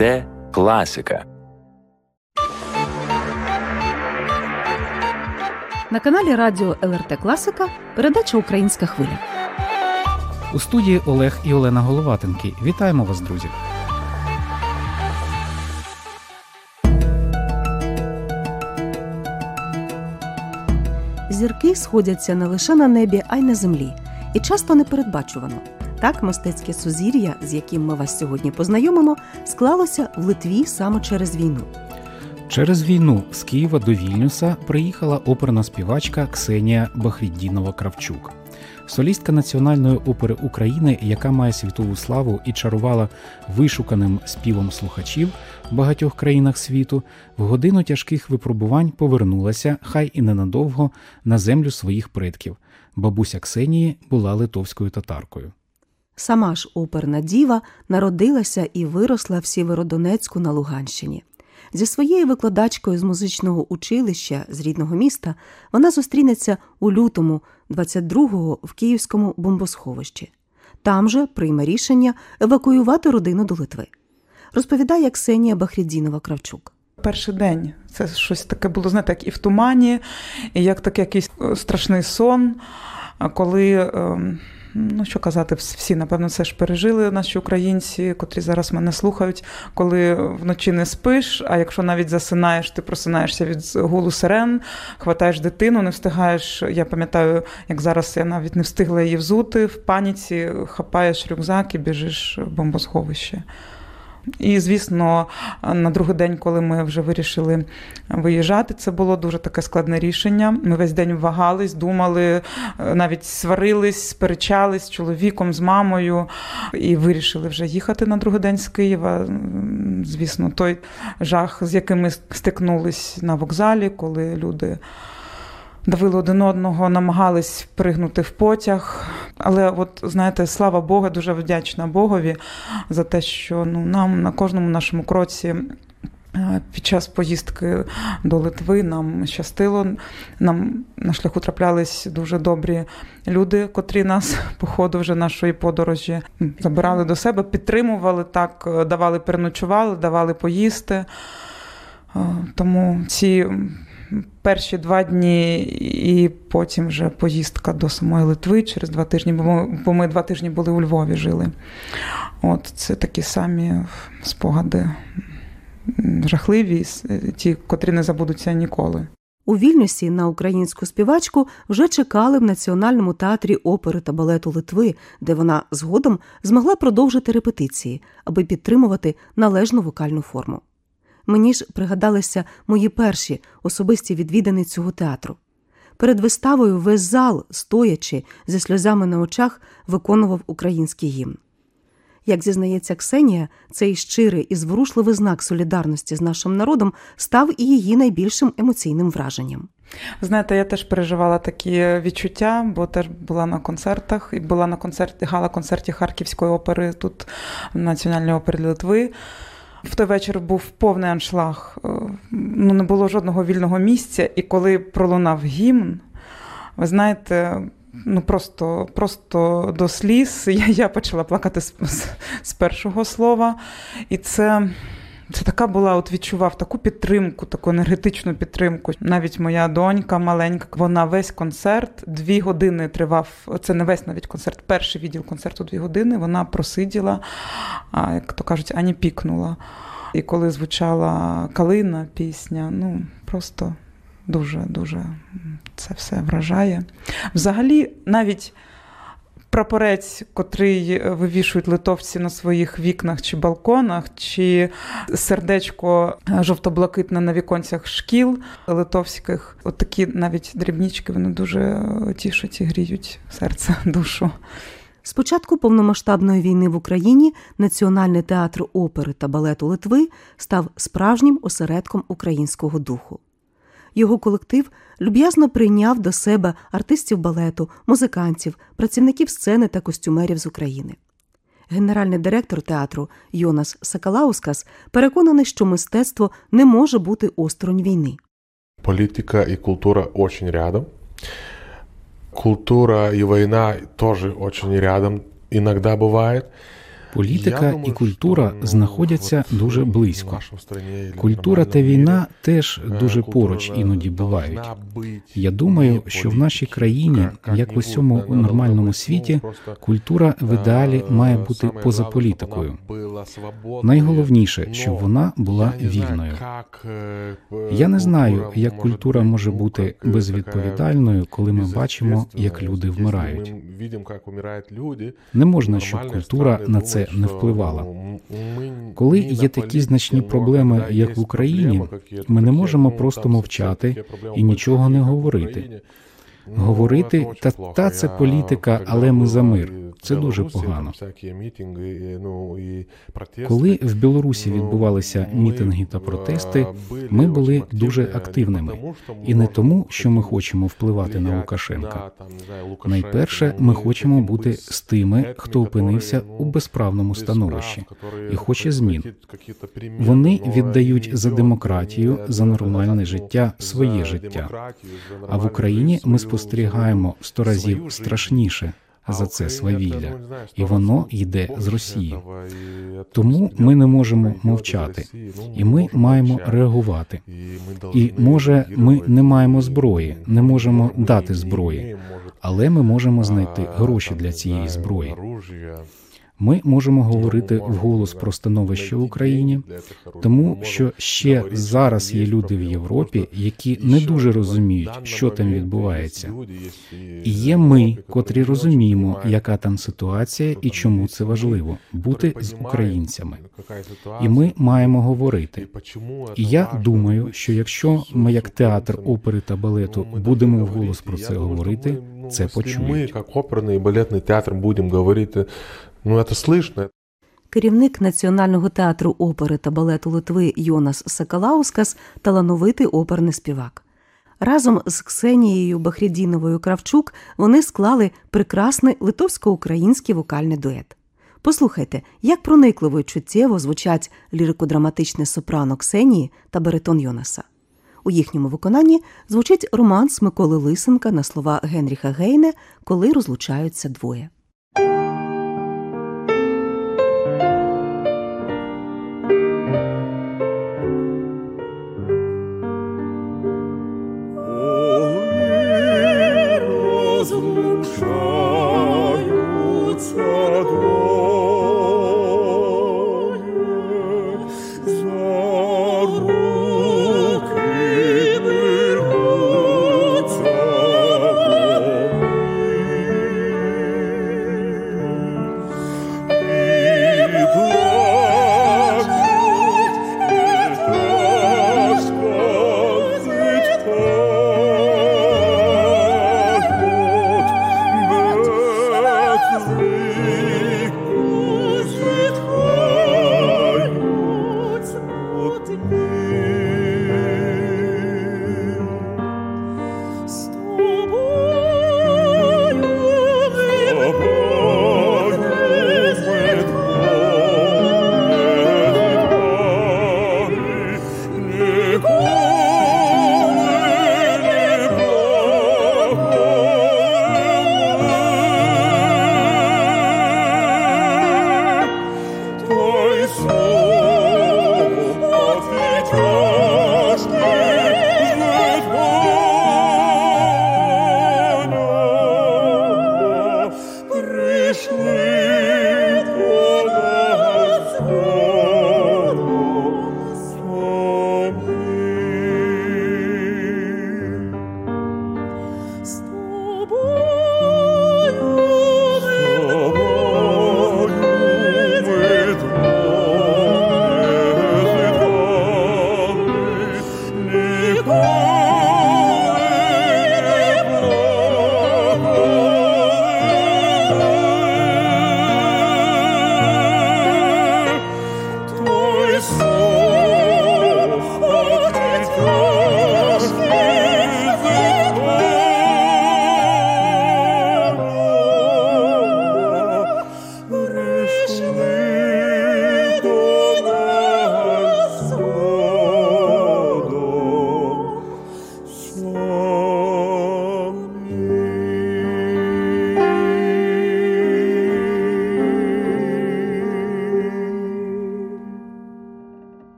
ЛРТ Класика. На каналі Радіо ЛРТ Класика передача Українська хвиля. У студії Олег і Олена Головатенки. Вітаємо вас, друзі! Зірки сходяться не лише на небі, а й на землі, і часто непередбачувано. Так, мистецьке сузір'я, з яким ми вас сьогодні познайомимо, склалося в Литві саме через війну. Через війну з Києва до Вільнюса приїхала оперна співачка Ксенія Бахріддінова Кравчук. Солістка Національної опери України, яка має світову славу і чарувала вишуканим співом слухачів в багатьох країнах світу, в годину тяжких випробувань повернулася, хай і ненадовго, на землю своїх предків. Бабуся Ксенії була литовською татаркою. Сама ж оперна діва народилася і виросла в Сєвєродонецьку на Луганщині. Зі своєю викладачкою з музичного училища з рідного міста вона зустрінеться у лютому 22-го в Київському бомбосховищі. Там же прийме рішення евакуювати родину до Литви. Розповідає Ксенія Бахрідзінова Кравчук. Перший день це щось таке було, знаєте, як і в тумані, і як такий якийсь е, страшний сон, коли. Ем, ну що казати, всі, напевно, це ж пережили наші українці, котрі зараз мене слухають, коли вночі не спиш. А якщо навіть засинаєш, ти просинаєшся від гулу сирен, хватаєш дитину, не встигаєш. Я пам'ятаю, як зараз я навіть не встигла її взути в паніці, хапаєш рюкзак і біжиш в бомбосховище. І, звісно, на другий день, коли ми вже вирішили виїжджати, це було дуже таке складне рішення. Ми весь день вагались, думали, навіть сварились, сперечались з чоловіком, з мамою, і вирішили вже їхати на другий день з Києва. Звісно, той жах, з яким ми стикнулись на вокзалі, коли люди давили один одного, намагались пригнути в потяг. Але, от знаєте, слава Богу, дуже вдячна Богові за те, що ну нам на кожному нашому кроці. Е, під час поїздки до Литви нам щастило. Нам на шляху траплялись дуже добрі люди, котрі нас по ходу вже нашої подорожі забирали до себе, підтримували так, давали переночували, давали поїсти. Е, тому ці перші два дні, і потім вже поїздка до самої Литви через два тижні, бо ми, бо ми два тижні були у Львові жили. От Це такі самі спогади жахливі, ті, котрі не забудуться ніколи. У Вільнюсі на українську співачку вже чекали в Національному театрі опери та балету Литви, де вона згодом змогла продовжити репетиції, аби підтримувати належну вокальну форму. Мені ж пригадалися мої перші особисті відвідини цього театру. Перед виставою весь зал, стоячи зі сльозами на очах, виконував український гімн. Як зізнається Ксенія, цей щирий і зворушливий знак солідарності з нашим народом став і її найбільшим емоційним враженням. Знаєте, я теж переживала такі відчуття, бо теж була на концертах і була на концерті гала концерті Харківської опери тут в Національній опері Литви. В той вечір був повний аншлаг, е, ну не було жодного вільного місця. І коли пролунав гімн, ви знаєте, ну просто просто до сліз я я почала плакати з, з, першого слова. І це. Це така була, от відчував таку підтримку, таку енергетичну підтримку. Навіть моя донька маленька, вона весь концерт дві години тривав. Це не весь навіть концерт, перший відділ концерту дві години. Вона просиділа, а як то кажуть, ані пікнула. І коли звучала калина пісня, ну просто дуже-дуже це все вражає. Взагалі, навіть прапорець, котрий вивішують литовці на своїх вікнах чи балконах, чи сердечко жовто-блакитне на віконцях шкіл литовських, от такі навіть дрібнічки, вони дуже тішать і гріють серце, душу. З початку повномасштабної війни в Україні Національний театр опери та балету Литви став справжнім осередком українського духу. Його колектив люб'язно прийняв до себе артистів балету, музикантів, працівників сцени та костюмерів з України. Генеральний директор театру Йонас Сакалаускас переконаний, що мистецтво не може бути осторонь війни. Політика і культура дуже рядом. Культура и война тоже очень рядом иногда бывает. Політика Я і думаю, культура що, ну, знаходяться от дуже в близько. нашій країні і Культура в та нормальному війна мірі, теж е, дуже культура поруч должна іноді бувають. бути Я думаю, вне що в нашій політики. країні, Как- как як не в буде, усьому наверно, нормальному должна світі, бути, ну, просто, культура в ідеалі е, має бути саме поза головне, щоб політикою. вона була свободною, Найголовніше, но щоб вона була я не знаю, вільною. как, е, Я не знаю, культура як може культура бути, може ну, бути как, е, безвідповідальною, коли ми така бачимо, як люди безответственная. вмирають. Если мы видим, как умирают люди, Не можна, щоб нормальные культура страны на це не впливала. Коли є такі значні проблеми, як в Україні, ми не можемо ну, просто мовчати і нічого не говорити. Ну, Говорити, та- та це політика, але ми за мир. Це дуже погано. ну. Коли в Білорусі Ну, відбувалися мітинги та е, протести, ми були дуже активними. І не тому, що ми хочемо впливати на Лукашенка. Найперше, ми хочемо бути з тими, хто опинився у безправному становищі і хоче змін. Вони віддають за демократію, за нормальне життя своє життя. А в Україні ми спостерігаємо в сто разів страшніше за це свавілля, і воно йде з Росії. Тому ми не можемо мовчати, і ми маємо реагувати. І може, ми не маємо зброї, не можемо дати зброї, але ми можемо знайти гроші для цієї зброї. Ми можемо говорити вголос про становище в Україні, тому що ще зараз є люди в Європі, які не дуже розуміють, що там відбувається. І є ми, котрі розуміємо, яка там ситуація і чому це важливо бути з українцями. І ми маємо говорити. І я думаю, що якщо ми, як театр опери та балету, будемо вголос про це говорити, це Ми, почують. як оперний і балетний театр, будемо говорити, ну, це слышно, Керівник Національного театру опери та балету Литви Йонас Сакалаускас талановитий оперний співак. Разом з Ксенією Бахрідіновою Кравчук вони склали прекрасний литовсько-український вокальний дует. Послухайте, як проникливо і чуттєво звучать лірико-драматичне сопрано Ксенії та баритон Йонаса. У їхньому виконанні звучить романс Миколи Лисенка на слова Генріха Гейне, коли розлучаються двоє. Розлучаються двоє,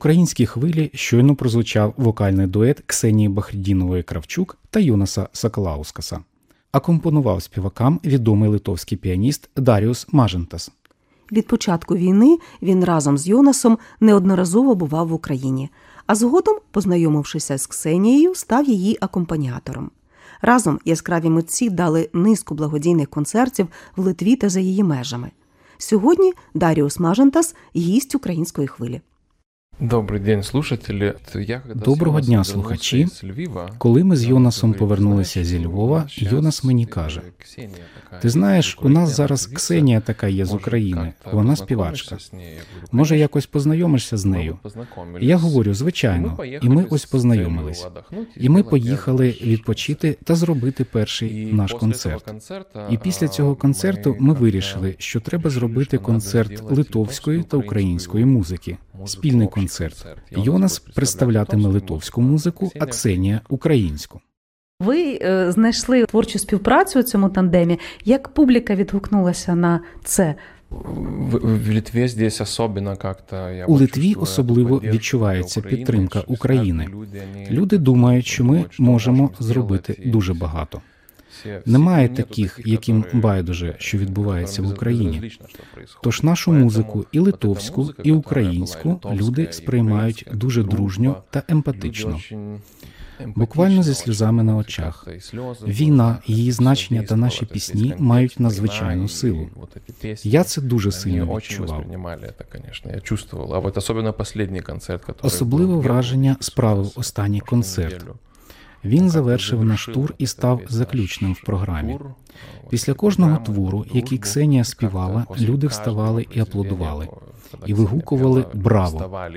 українській хвилі щойно прозвучав вокальний дует Ксенії Бахрідінової Кравчук та Юнаса Сакалаускаса. Акомпонував співакам відомий литовський піаніст Даріус Мажентас. Від початку війни він разом з Йонасом неодноразово бував в Україні, а згодом, познайомившися з Ксенією, став її акомпаніатором. Разом яскраві митці дали низку благодійних концертів в Литві та за її межами. Сьогодні Даріус Мажентас гість української хвилі. Добрий день, слушателі. Я, Доброго дня, слухачі. Коли ми з Йонасом повернулися зі Львова, Йонас мені е, каже: Ти знаєш, у нас зараз. Ксенія така є з України, вона співачка. Може, якось познайомишся з нею? Я говорю, звичайно, і ми ось познайомились. І ми поїхали відпочити та зробити перший наш концерт. І після цього концерту ми вирішили, що треба зробити концерт литовської та української музики, спільний концерт. Йонас представлятиме литовську музику, а Ксенія українську. Ви е, знайшли творчу співпрацю у цьому тандемі. Як публіка відгукнулася на це? В, Литві здесь особенно как-то я У Литві особливо відчувається підтримка України. люди, Люди думають, що ми можемо зробити, дуже багато. всі- всі Немає нету таких, яким які, байдуже, що відбувається в которым Україні. безразлично, що происходит. Тож нашу Поэтому музику, і от эта литовську, музика, і которая українську була литовська, люди і сприймають українська, дуже дружба, дружньо та люди емпатично. очень Буквально зі емпатично, сльозами на очень очах. как-то і сльози Війна, були, її все значення та наші действовало, пісні якийсь мають контекст, надзвичайну війна, і силу. вот эти пісні, Я це дуже Они сильно очень відчував. воспринимали это, конечно, я чувствовал. А вот особенно последний концерт, который Особливе был в враження Європі, справив в останній прошлу концерт. Він завершив наш тур і став заключним в програмі. Після кожного твору, який Ксенія співала, люди вставали і аплодували. І вигукували «Браво!».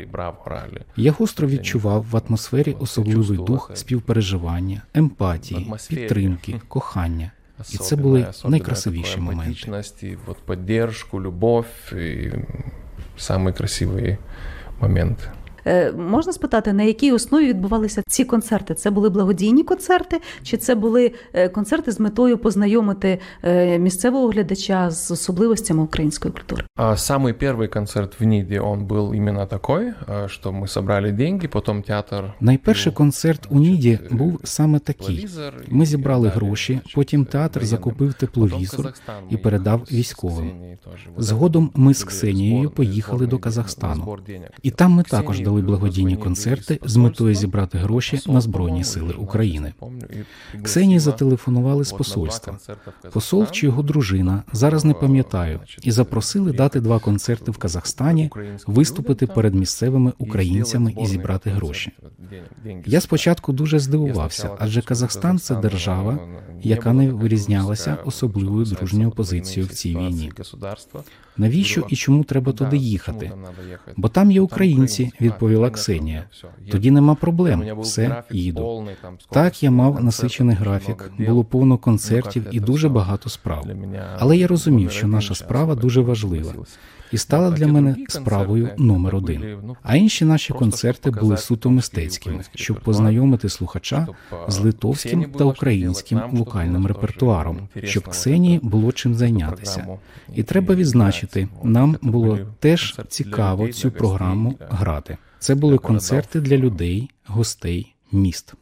І. Я гостро відчував в атмосфері особливий дух співпереживання, емпатії, підтримки, кохання. І це були найкрасивіші моменти. эмпатичность и вот поддержку, любовь и самые красивые моменты. Е, можна спитати, на якій основі відбувалися ці концерти? Це були благодійні концерти, чи це були е, концерти з метою познайомити е, місцевого глядача з особливостями української культури? А самый первый концерт в Ниде, он был именно такой, а, что мы собрали деньги, потом театр... Найперший купил, концерт у значит, Ніді э, був саме такий. тепловізор Ми і зібрали далі, гроші, значить, потім театр воєнним. закупив Потім тепловізор Казахстан і ми передав їхали з військовим. Ксенією теж. Вот Згодом это ми з були Ксенією збор- поїхали зборний до день, Казахстану. збор денег. І там ми Ксенії також дали благодійні концерти з метою зібрати гроші на Збройні Сили України. Ксенії зателефонували з посольства. Посол чи його дружина, зараз не пам'ятаю, і запросили дати два концерти в Казахстані, виступити перед місцевими українцями і зібрати гроші. Я спочатку дуже здивувався, адже Казахстан це держава, яка не вирізнялася особливою дружньою позицією в цій війні. Навіщо і чому треба туди їхати? Бо там є українці, відповіла Ксенія. Тоді нема проблем, все їду. Так я мав насичений графік, було повно концертів і дуже багато справ. Але я розумів, що наша справа дуже важлива і стала для мене справою номер один. А інші наші концерти були суто мистецькими, щоб познайомити слухача з литовським та українським вокальним репертуаром, щоб Ксенії було чим зайнятися. І треба відзначити, нам було теж цікаво цю програму грати. Це були концерти для людей, гостей, міст.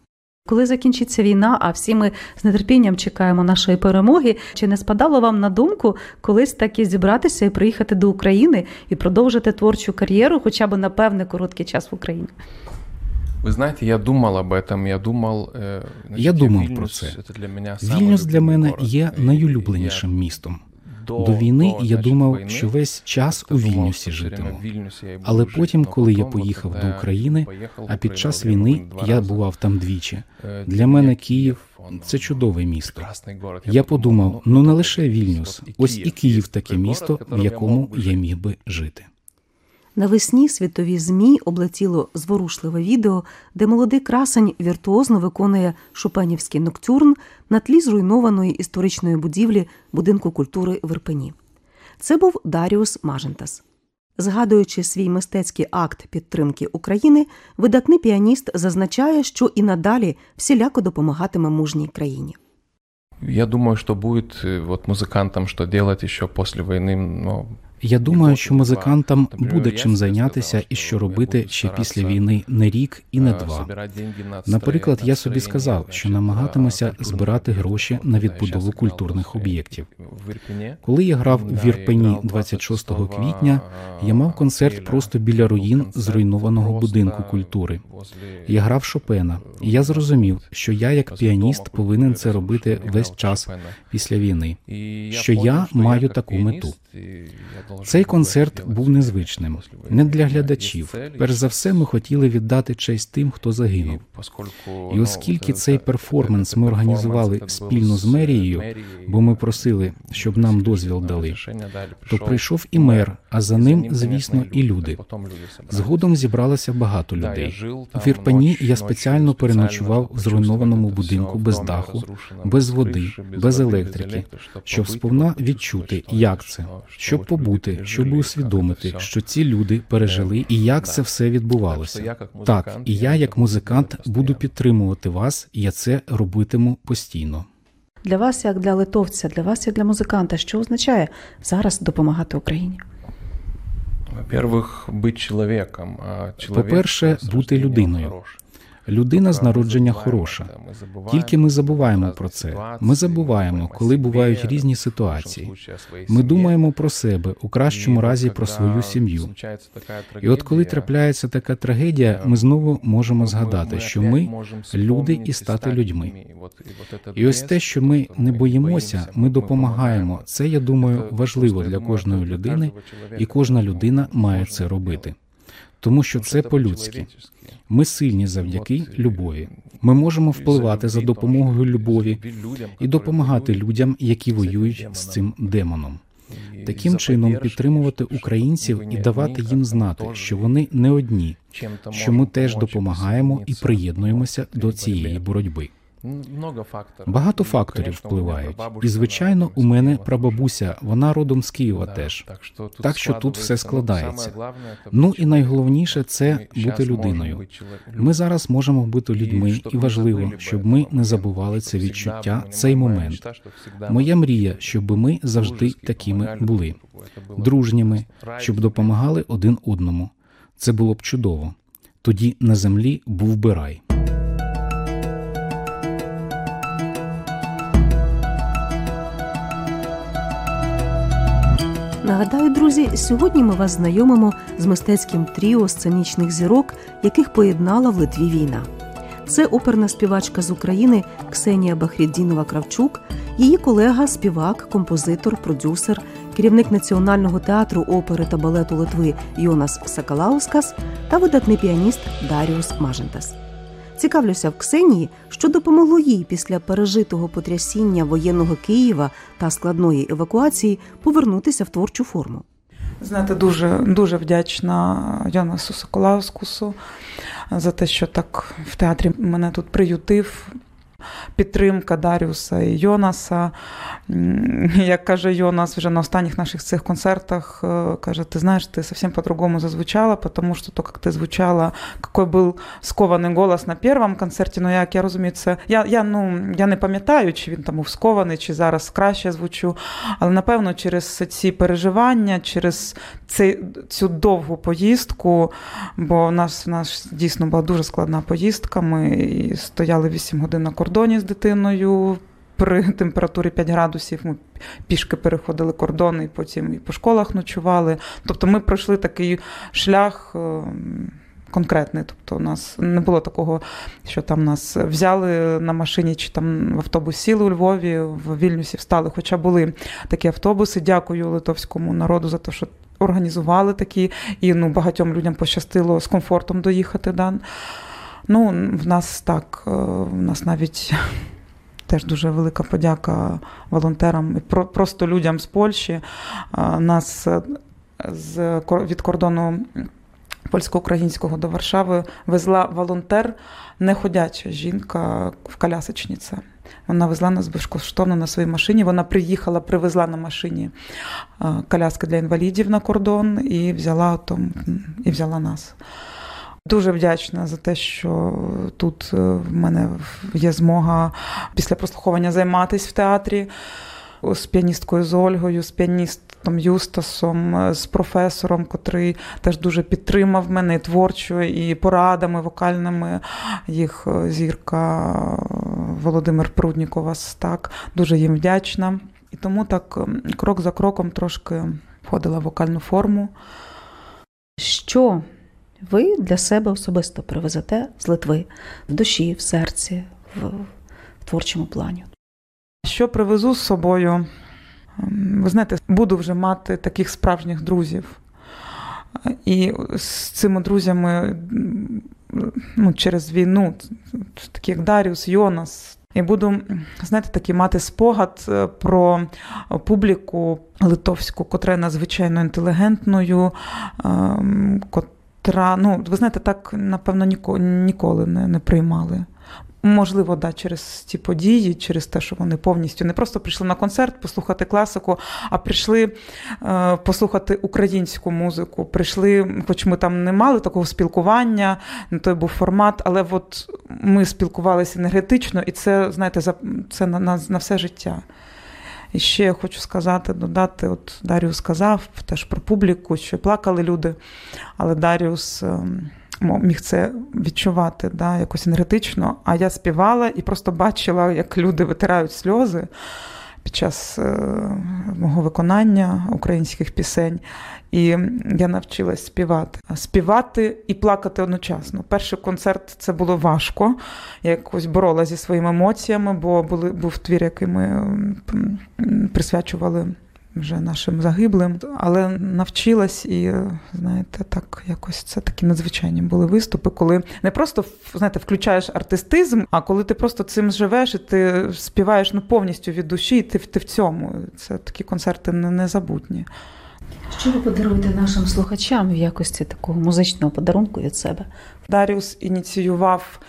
Коли закінчиться війна, а всі ми з нетерпінням чекаємо нашої перемоги, чи не спадало вам на думку колись таки зібратися і приїхати до України і продовжити творчу кар'єру, хоча б на певний короткий час в Україні? Ви знаєте, я думав об этом, я думав... е, значить, Я думав Вільнюс про це. це для мене самий Вільнюс для мене є найулюбленішим містом. До, війни я думав, що весь час у Вільнюсі житиму. Вільнюсі Але потім, коли я поїхав до України, а під час війни я бував там двічі. Е, Для мене Київ це чудове місто. Я подумав, ну не лише Вільнюс, ось і Київ таке місто, в якому я міг би жити. Навесні світові ЗМІ облетіло зворушливе відео, де молодий красень віртуозно виконує шопенівський ноктюрн на тлі зруйнованої історичної будівлі будинку культури в Ірпені. Це був Даріус Мажентас. Згадуючи свій мистецький акт підтримки України, видатний піаніст зазначає, що і надалі всіляко допомагатиме мужній країні. Я думаю, что будет э, вот музыкантам что делать еще после войны, но Я думаю, що музикантам буде чим зайнятися і що робити ще після війни не рік і не два. Наприклад, я собі сказав, що намагатимуся збирати гроші на відбудову культурних об'єктів. Коли я грав в Ірпені 26 квітня, я мав концерт просто біля руїн зруйнованого будинку культури. Я грав Шопена, і я зрозумів, що я, як піаніст, повинен це робити весь час після війни. що я маю таку мету. Цей концерт був незвичним, не для глядачів. Перш за все, ми хотіли віддати честь тим, хто загинув. І оскільки цей перформанс ми організували спільно з мерією, бо ми просили, щоб нам дозвіл дали, то прийшов і мер, а за ним, звісно, і люди. Згодом зібралося багато людей. В Ірпені я спеціально переночував в зруйнованому будинку без даху, без води, без електрики, щоб сповна відчути, як це, щоб побути, щоб усвідомити, що ці люди пережили і як це все відбувалося. Так, і я, як музикант, буду підтримувати вас, і я це робитиму постійно. Для вас, як для литовця, для вас, як для музиканта, що означає зараз допомагати Україні? Во-первых, бути чоловіком. По-перше, бути людиною. Людина з народження хороша. Тільки ми забуваємо про це. Ми забуваємо, коли бувають різні ситуації. Ми думаємо про себе, у кращому разі про свою сім'ю. І от коли трапляється така трагедія, ми знову можемо згадати, що ми люди і стати людьми. і ось те, що ми не боїмося, ми допомагаємо. Це я думаю важливо для кожної людини, і кожна людина має це робити. Тому що це по-людськи. Ми сильні завдяки любові. Ми можемо впливати за допомогою любові і допомагати людям, які воюють з цим демоном. Таким чином підтримувати українців і давати їм знати, що вони не одні, що ми теж допомагаємо і приєднуємося до цієї боротьби. Багато факторів впливають. І звичайно, у мене прабабуся, вона родом з Києва теж. Так що тут, все складається. Саме Ну і найголовніше це бути людиною. Ми зараз можемо бути людьми, і важливо, щоб ми не забували це відчуття, цей момент. Моя мрія, щоб ми завжди такими були, дружніми, щоб допомагали один одному. Це було б чудово. Тоді на землі був би рай. Нагадаю, друзі, сьогодні ми вас знайомимо з мистецьким тріо сценічних зірок, яких поєднала в Литві війна. Це оперна співачка з України Ксенія Бахріддінова Кравчук, її колега, співак, композитор, продюсер, керівник Національного театру опери та балету Литви Йонас Сакалаускас та видатний піаніст Даріус Мажентас. Цікавлюся в Ксенії, що допомогло їй після пережитого потрясіння воєнного Києва та складної евакуації повернутися в творчу форму. Знаєте, дуже, дуже вдячна Йонасу Соколаускусу за те, що так в театрі мене тут приютив. Підтримка Даріуса і Йонаса. Як каже Йонас вже на останніх наших цих концертах, е, каже, ти знаєш, ти совсем по-другому зазвучала, потому що то, як ти звучала, який був скований голос на першому концерті, ну як я розумію, це я, я, ну, я не пам'ятаю, чи він там був скований, чи зараз краще звучу, але напевно через ці переживання, через цей, цю довгу поїздку, бо у нас, у нас дійсно була дуже складна поїздка. Ми стояли 8 годин на кордоні з дитиною. При температурі 5 градусів ми пішки переходили кордони, і потім і по школах ночували. Тобто ми пройшли такий шлях е, конкретний. Тобто, у нас не було такого, що там нас взяли на машині чи там в автобус сіли у Львові, в Вільнюсі встали. Хоча були такі автобуси. Дякую литовському народу за те, що організували такі, і ну, багатьом людям пощастило з комфортом доїхати. Да? Ну, в нас так, е, в нас навіть теж дуже велика подяка волонтерам і просто людям з Польщі. Нас е, з, від кордону польсько-українського до Варшави везла волонтер, неходяча жінка в колясочниця. Вона везла нас безкоштовно на своїй машині. Вона приїхала, привезла на машині коляски для інвалідів на кордон і взяла, там, і взяла нас. Дуже вдячна за те, що тут е, в мене є змога після прослуховування займатися в театрі з піаністкою з Ольгою, з піаніст Том Юстасом, е, з професором, котрий теж дуже підтримав мене і творчо, і порадами вокальними. Їх е, зірка е, Володимир Прудніков так дуже їм вдячна. І тому так крок за кроком трошки входила в вокальну форму. Що ви для себе особисто привезете з Литви в душі, в серці, в, в творчому плані? Що привезу з собою? Ем, Ви знаєте, буду вже мати таких справжніх друзів. І з цими друзями ну, через війну, такі як Даріус, Йонас. І буду, знаєте, такий мати спогад е, про публіку литовську, котра надзвичайно інтелігентною, котра, ну, ви знаєте, так, напевно, ніко- ніколи не, не приймали. Можливо, да, через ті події, через те, що вони повністю не просто прийшли на концерт послухати класику, а прийшли е, послухати українську музику. Прийшли, хоч ми там не мали такого спілкування, не той був формат, але от ми спілкувалися енергетично, і це, знаєте, за, це на, на, на все життя. І ще я хочу сказати, додати, от Даріус сказав теж про публіку, що плакали люди, але Даріус ем, міг це відчувати да, якось енергетично. А я співала і просто бачила, як люди витирають сльози під час е, мого виконання українських пісень. І я навчилась співати. Співати і плакати одночасно. Перший концерт це було важко. Я якось боролася зі своїми емоціями, бо були, був твір, який ми присвячували вже нашим загиблим. Але навчилась і, е, знаєте, так якось це такі надзвичайні були виступи, коли не просто знаєте, включаєш артистизм, а коли ти просто цим живеш і ти співаєш ну, повністю від душі, і ти, ти в цьому. Це такі концерти незабутні. Що ви подаруєте нашим слухачам в якості такого музичного подарунку від себе? Даріус ініціював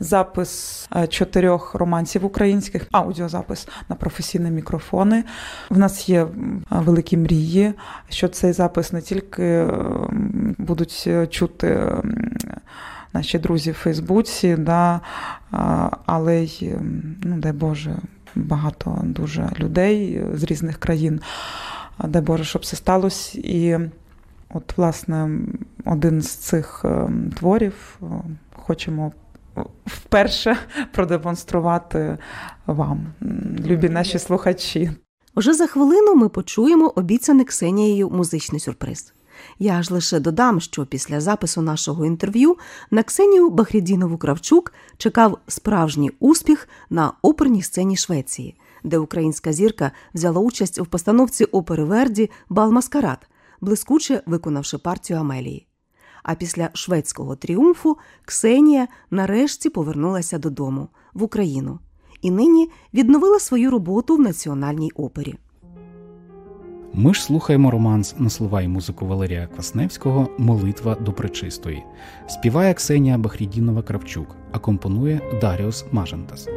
запис е, чотирьох романсів українських, аудіозапис на професійні мікрофони. В нас є великі мрії, що цей запис не тільки будуть е, чути наші друзі в Фейсбуці, да, але й, ну дай Боже, багато дуже людей з різних країн. Дай Боже, щоб це сталося. І От, власне, один з цих е, творів е, хочемо вперше продемонструвати вам, любі наші слухачі. Уже за хвилину ми почуємо обіцяний Ксенією музичний сюрприз. Я ж лише додам, що після запису нашого інтерв'ю на Ксенію Бахрідінову Кравчук чекав справжній успіх на оперній сцені Швеції, де українська зірка взяла участь у постановці опери Верді Бал Маскарад, блискуче виконавши партію Амелії. А після шведського тріумфу Ксенія нарешті повернулася додому в Україну і нині відновила свою роботу в національній опері. Ми ж слухаємо романс на слова і музику Валерія Квасневського Молитва до пречистої. Співає Ксенія Бахрідінова Кравчук, а компонує Даріус Мажентас.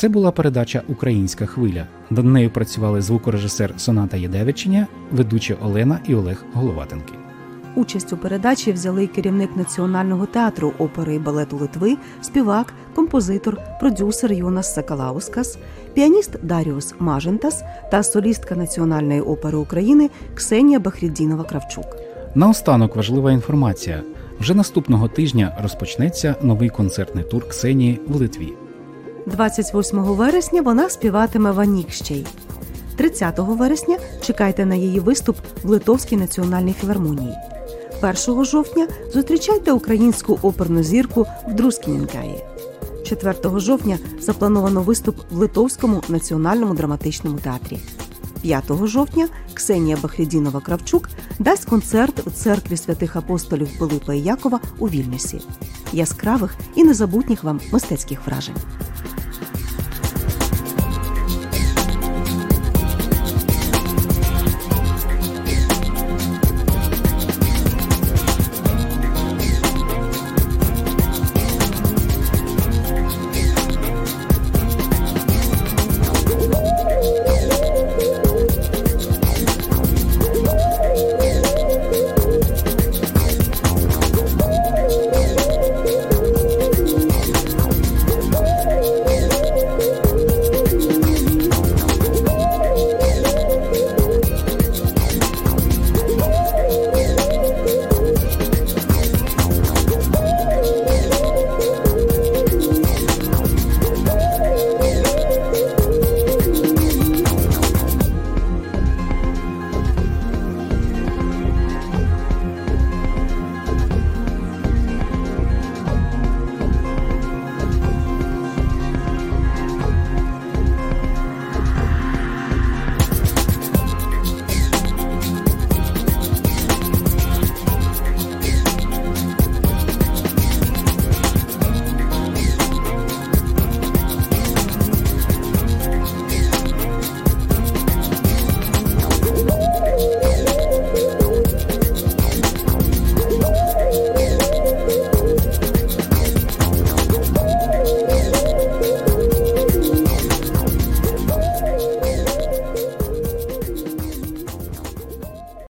Це була передача Українська хвиля. Над нею працювали звукорежисер Соната Єдевичення, ведучі Олена і Олег Головатенки. Участь у передачі взяли керівник Національного театру опери і балету Литви, співак, композитор, продюсер Йонас Сакалаускас, піаніст Даріус Мажентас та солістка Національної опери України Ксенія Бахріддінова Кравчук. Наостанок важлива інформація. Вже наступного тижня розпочнеться новий концертний тур Ксенії в Литві. 28 вересня вона співатиме в Анікщей. 30 вересня чекайте на її виступ в Литовській національній філармонії. 1 жовтня зустрічайте українську оперну зірку в Друскінінкаї. 4 жовтня заплановано виступ в Литовському національному драматичному театрі. 5 жовтня Ксенія Бахрідінова Кравчук дасть концерт у церкві святих апостолів Пилипа і Якова у Вільнюсі. Яскравих і незабутніх вам мистецьких вражень.